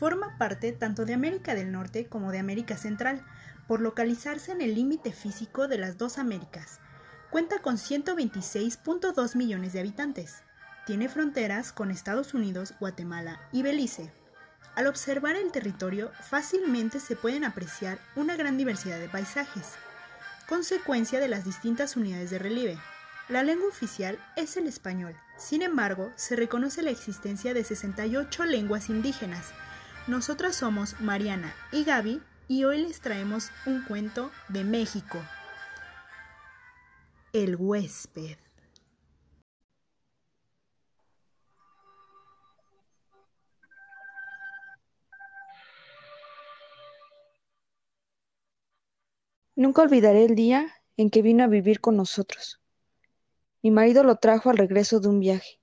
Forma parte tanto de América del Norte como de América Central, por localizarse en el límite físico de las dos Américas. Cuenta con 126.2 millones de habitantes. Tiene fronteras con Estados Unidos, Guatemala y Belice. Al observar el territorio, fácilmente se pueden apreciar una gran diversidad de paisajes, consecuencia de las distintas unidades de relieve. La lengua oficial es el español, sin embargo, se reconoce la existencia de 68 lenguas indígenas. Nosotras somos Mariana y Gaby y hoy les traemos un cuento de México. El huésped. Nunca olvidaré el día en que vino a vivir con nosotros. Mi marido lo trajo al regreso de un viaje.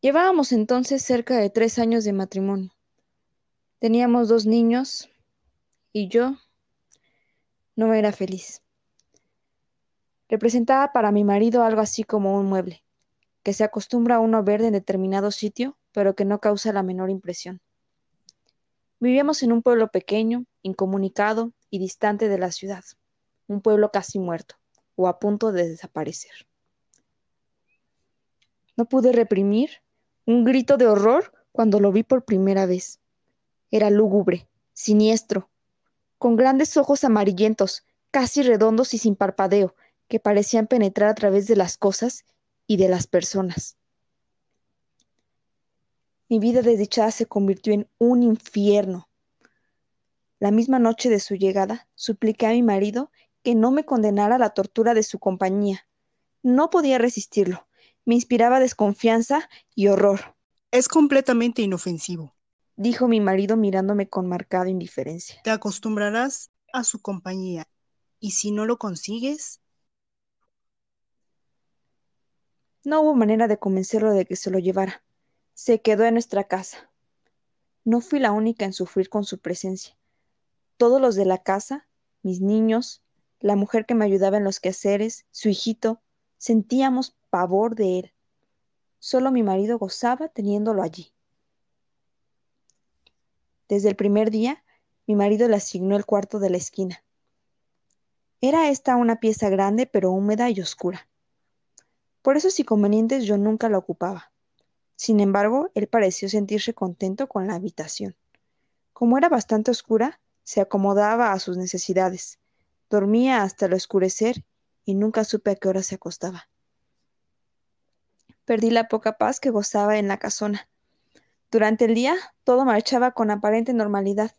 Llevábamos entonces cerca de tres años de matrimonio. Teníamos dos niños y yo no era feliz. Representaba para mi marido algo así como un mueble, que se acostumbra a uno ver en determinado sitio, pero que no causa la menor impresión. Vivíamos en un pueblo pequeño, incomunicado y distante de la ciudad, un pueblo casi muerto o a punto de desaparecer. No pude reprimir un grito de horror cuando lo vi por primera vez. Era lúgubre, siniestro, con grandes ojos amarillentos, casi redondos y sin parpadeo, que parecían penetrar a través de las cosas y de las personas. Mi vida desdichada se convirtió en un infierno. La misma noche de su llegada, supliqué a mi marido que no me condenara a la tortura de su compañía. No podía resistirlo. Me inspiraba desconfianza y horror. Es completamente inofensivo, dijo mi marido mirándome con marcada indiferencia. Te acostumbrarás a su compañía, y si no lo consigues... No hubo manera de convencerlo de que se lo llevara se quedó en nuestra casa. No fui la única en sufrir con su presencia. Todos los de la casa, mis niños, la mujer que me ayudaba en los quehaceres, su hijito, sentíamos pavor de él. Solo mi marido gozaba teniéndolo allí. Desde el primer día, mi marido le asignó el cuarto de la esquina. Era esta una pieza grande pero húmeda y oscura. Por esos inconvenientes yo nunca la ocupaba. Sin embargo, él pareció sentirse contento con la habitación. Como era bastante oscura, se acomodaba a sus necesidades, dormía hasta el oscurecer y nunca supe a qué hora se acostaba. Perdí la poca paz que gozaba en la casona. Durante el día todo marchaba con aparente normalidad.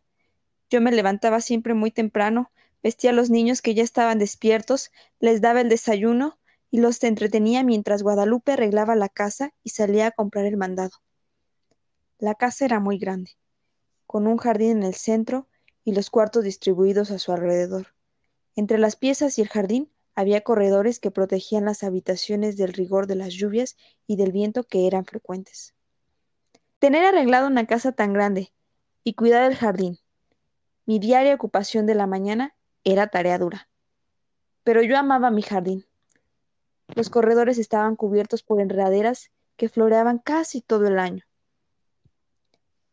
Yo me levantaba siempre muy temprano, vestía a los niños que ya estaban despiertos, les daba el desayuno, y los entretenía mientras Guadalupe arreglaba la casa y salía a comprar el mandado. La casa era muy grande, con un jardín en el centro y los cuartos distribuidos a su alrededor. Entre las piezas y el jardín había corredores que protegían las habitaciones del rigor de las lluvias y del viento que eran frecuentes. Tener arreglado una casa tan grande y cuidar el jardín, mi diaria ocupación de la mañana, era tarea dura. Pero yo amaba mi jardín. Los corredores estaban cubiertos por enredaderas que floreaban casi todo el año.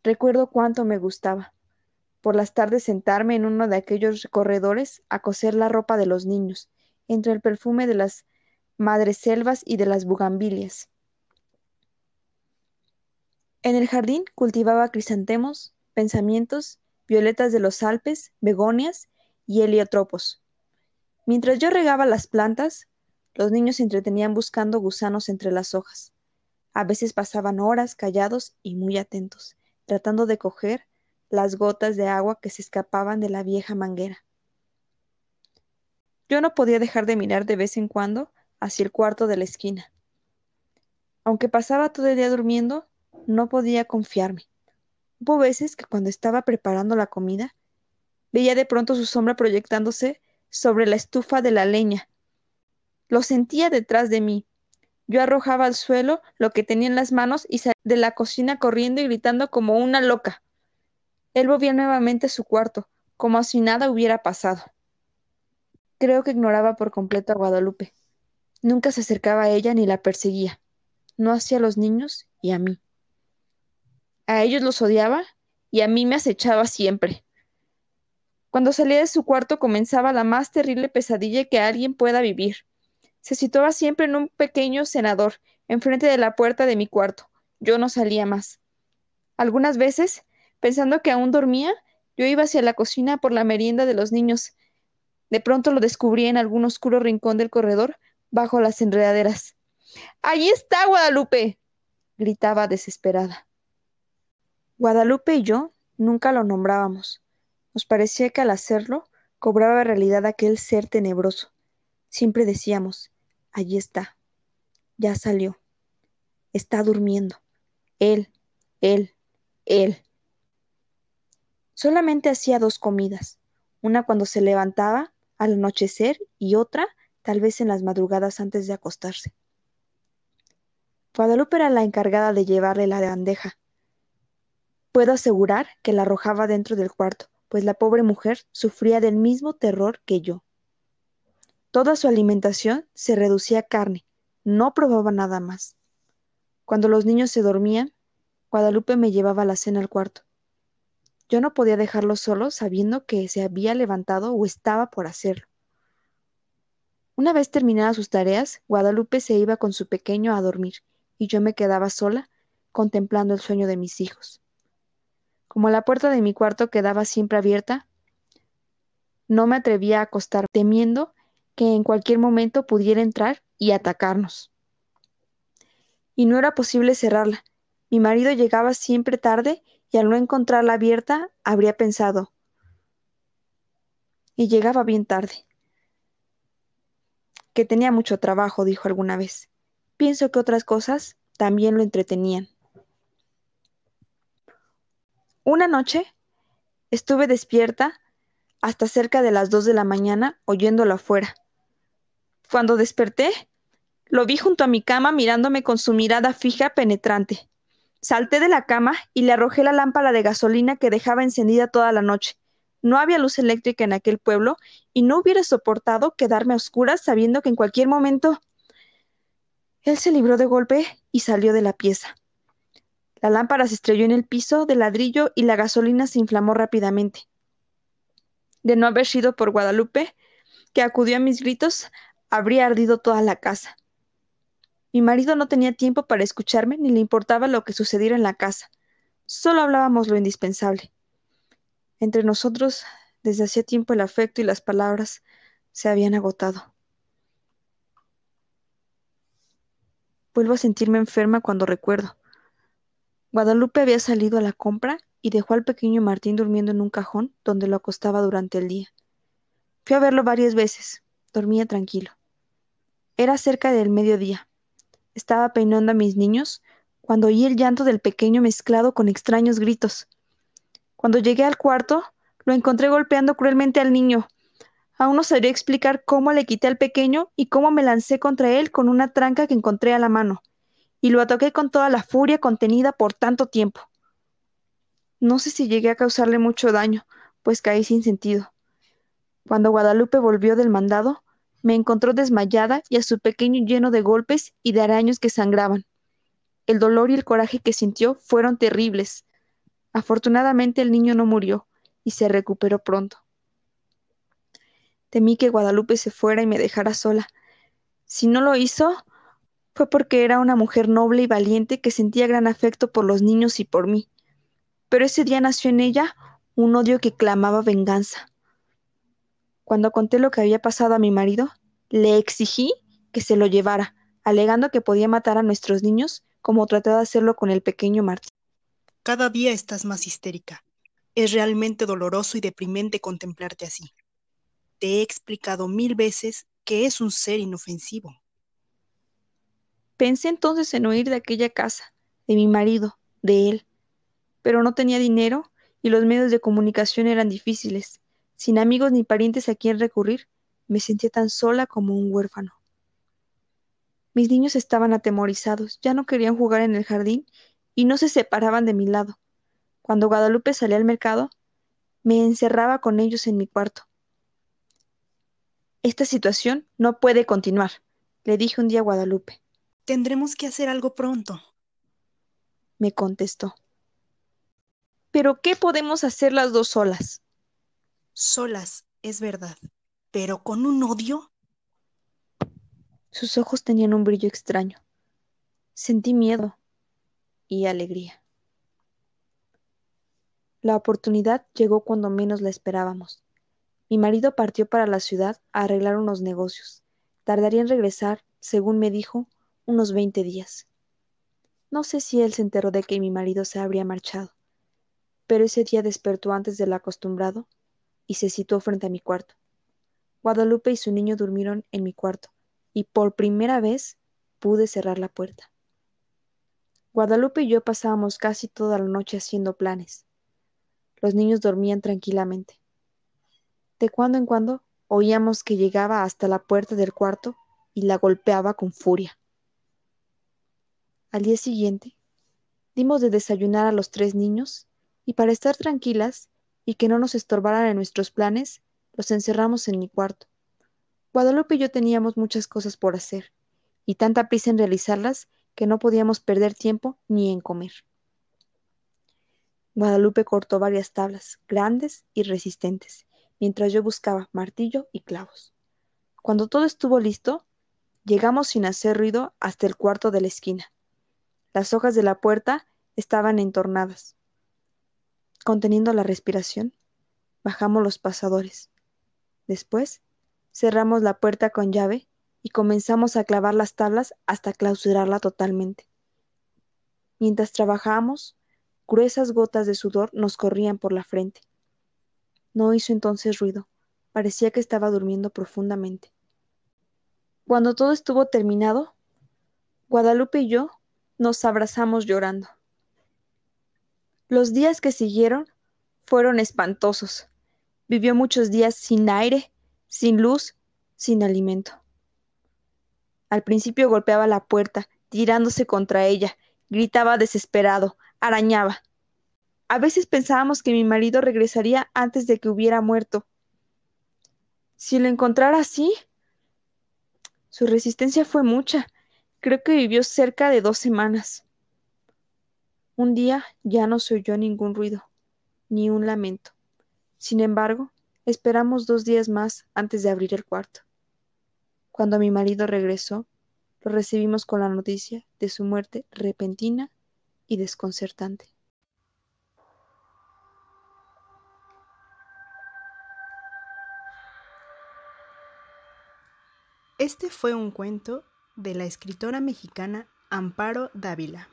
Recuerdo cuánto me gustaba. Por las tardes sentarme en uno de aquellos corredores a coser la ropa de los niños, entre el perfume de las madreselvas y de las bugambilias. En el jardín cultivaba crisantemos, pensamientos, violetas de los Alpes, begonias y heliotropos. Mientras yo regaba las plantas, los niños se entretenían buscando gusanos entre las hojas. A veces pasaban horas callados y muy atentos, tratando de coger las gotas de agua que se escapaban de la vieja manguera. Yo no podía dejar de mirar de vez en cuando hacia el cuarto de la esquina. Aunque pasaba todo el día durmiendo, no podía confiarme. Hubo veces que cuando estaba preparando la comida, veía de pronto su sombra proyectándose sobre la estufa de la leña lo sentía detrás de mí. Yo arrojaba al suelo lo que tenía en las manos y salía de la cocina corriendo y gritando como una loca. Él volvía nuevamente a su cuarto, como si nada hubiera pasado. Creo que ignoraba por completo a Guadalupe. Nunca se acercaba a ella ni la perseguía. No hacía a los niños y a mí. A ellos los odiaba y a mí me acechaba siempre. Cuando salía de su cuarto comenzaba la más terrible pesadilla que alguien pueda vivir. Se situaba siempre en un pequeño cenador, enfrente de la puerta de mi cuarto. Yo no salía más. Algunas veces, pensando que aún dormía, yo iba hacia la cocina por la merienda de los niños. De pronto lo descubrí en algún oscuro rincón del corredor, bajo las enredaderas. ¡Allí está Guadalupe! gritaba desesperada. Guadalupe y yo nunca lo nombrábamos. Nos parecía que al hacerlo cobraba realidad aquel ser tenebroso. Siempre decíamos, allí está, ya salió, está durmiendo. Él, él, él. Solamente hacía dos comidas, una cuando se levantaba al anochecer y otra tal vez en las madrugadas antes de acostarse. Guadalupe era la encargada de llevarle la bandeja. Puedo asegurar que la arrojaba dentro del cuarto, pues la pobre mujer sufría del mismo terror que yo. Toda su alimentación se reducía a carne, no probaba nada más. Cuando los niños se dormían, Guadalupe me llevaba la cena al cuarto. Yo no podía dejarlo solo sabiendo que se había levantado o estaba por hacerlo. Una vez terminadas sus tareas, Guadalupe se iba con su pequeño a dormir, y yo me quedaba sola, contemplando el sueño de mis hijos. Como la puerta de mi cuarto quedaba siempre abierta, no me atrevía a acostar, temiendo que en cualquier momento pudiera entrar y atacarnos. Y no era posible cerrarla. Mi marido llegaba siempre tarde y al no encontrarla abierta, habría pensado. Y llegaba bien tarde. Que tenía mucho trabajo, dijo alguna vez. Pienso que otras cosas también lo entretenían. Una noche estuve despierta hasta cerca de las dos de la mañana oyéndolo afuera. Cuando desperté, lo vi junto a mi cama mirándome con su mirada fija penetrante. Salté de la cama y le arrojé la lámpara de gasolina que dejaba encendida toda la noche. No había luz eléctrica en aquel pueblo y no hubiera soportado quedarme a oscuras sabiendo que en cualquier momento. Él se libró de golpe y salió de la pieza. La lámpara se estrelló en el piso de ladrillo y la gasolina se inflamó rápidamente. De no haber sido por Guadalupe, que acudió a mis gritos, habría ardido toda la casa. Mi marido no tenía tiempo para escucharme ni le importaba lo que sucediera en la casa. Solo hablábamos lo indispensable. Entre nosotros, desde hacía tiempo el afecto y las palabras se habían agotado. Vuelvo a sentirme enferma cuando recuerdo. Guadalupe había salido a la compra y dejó al pequeño Martín durmiendo en un cajón donde lo acostaba durante el día. Fui a verlo varias veces. Dormía tranquilo. Era cerca del mediodía. Estaba peinando a mis niños cuando oí el llanto del pequeño mezclado con extraños gritos. Cuando llegué al cuarto, lo encontré golpeando cruelmente al niño. Aún no sabría explicar cómo le quité al pequeño y cómo me lancé contra él con una tranca que encontré a la mano y lo ataqué con toda la furia contenida por tanto tiempo. No sé si llegué a causarle mucho daño, pues caí sin sentido. Cuando Guadalupe volvió del mandado, me encontró desmayada y a su pequeño lleno de golpes y de araños que sangraban. El dolor y el coraje que sintió fueron terribles. Afortunadamente el niño no murió y se recuperó pronto. Temí que Guadalupe se fuera y me dejara sola. Si no lo hizo, fue porque era una mujer noble y valiente que sentía gran afecto por los niños y por mí. Pero ese día nació en ella un odio que clamaba venganza. Cuando conté lo que había pasado a mi marido, le exigí que se lo llevara, alegando que podía matar a nuestros niños como trató de hacerlo con el pequeño Martín. Cada día estás más histérica. Es realmente doloroso y deprimente contemplarte así. Te he explicado mil veces que es un ser inofensivo. Pensé entonces en huir de aquella casa, de mi marido, de él. Pero no tenía dinero y los medios de comunicación eran difíciles. Sin amigos ni parientes a quien recurrir, me sentía tan sola como un huérfano. Mis niños estaban atemorizados, ya no querían jugar en el jardín y no se separaban de mi lado. Cuando Guadalupe salía al mercado, me encerraba con ellos en mi cuarto. Esta situación no puede continuar, le dije un día a Guadalupe. Tendremos que hacer algo pronto, me contestó. Pero ¿qué podemos hacer las dos solas? Solas, es verdad, pero con un odio. Sus ojos tenían un brillo extraño. Sentí miedo y alegría. La oportunidad llegó cuando menos la esperábamos. Mi marido partió para la ciudad a arreglar unos negocios. Tardaría en regresar, según me dijo, unos veinte días. No sé si él se enteró de que mi marido se habría marchado, pero ese día despertó antes de lo acostumbrado y se situó frente a mi cuarto. Guadalupe y su niño durmieron en mi cuarto, y por primera vez pude cerrar la puerta. Guadalupe y yo pasábamos casi toda la noche haciendo planes. Los niños dormían tranquilamente. De cuando en cuando oíamos que llegaba hasta la puerta del cuarto y la golpeaba con furia. Al día siguiente, dimos de desayunar a los tres niños y para estar tranquilas y que no nos estorbaran en nuestros planes, los encerramos en mi cuarto. Guadalupe y yo teníamos muchas cosas por hacer, y tanta prisa en realizarlas que no podíamos perder tiempo ni en comer. Guadalupe cortó varias tablas, grandes y resistentes, mientras yo buscaba martillo y clavos. Cuando todo estuvo listo, llegamos sin hacer ruido hasta el cuarto de la esquina. Las hojas de la puerta estaban entornadas. Conteniendo la respiración, bajamos los pasadores. Después, cerramos la puerta con llave y comenzamos a clavar las tablas hasta clausurarla totalmente. Mientras trabajábamos, gruesas gotas de sudor nos corrían por la frente. No hizo entonces ruido, parecía que estaba durmiendo profundamente. Cuando todo estuvo terminado, Guadalupe y yo nos abrazamos llorando. Los días que siguieron fueron espantosos. Vivió muchos días sin aire, sin luz, sin alimento. Al principio golpeaba la puerta, tirándose contra ella, gritaba desesperado, arañaba. A veces pensábamos que mi marido regresaría antes de que hubiera muerto. Si lo encontrara así. Su resistencia fue mucha. Creo que vivió cerca de dos semanas. Un día ya no se oyó ningún ruido, ni un lamento. Sin embargo, esperamos dos días más antes de abrir el cuarto. Cuando mi marido regresó, lo recibimos con la noticia de su muerte repentina y desconcertante. Este fue un cuento de la escritora mexicana Amparo Dávila.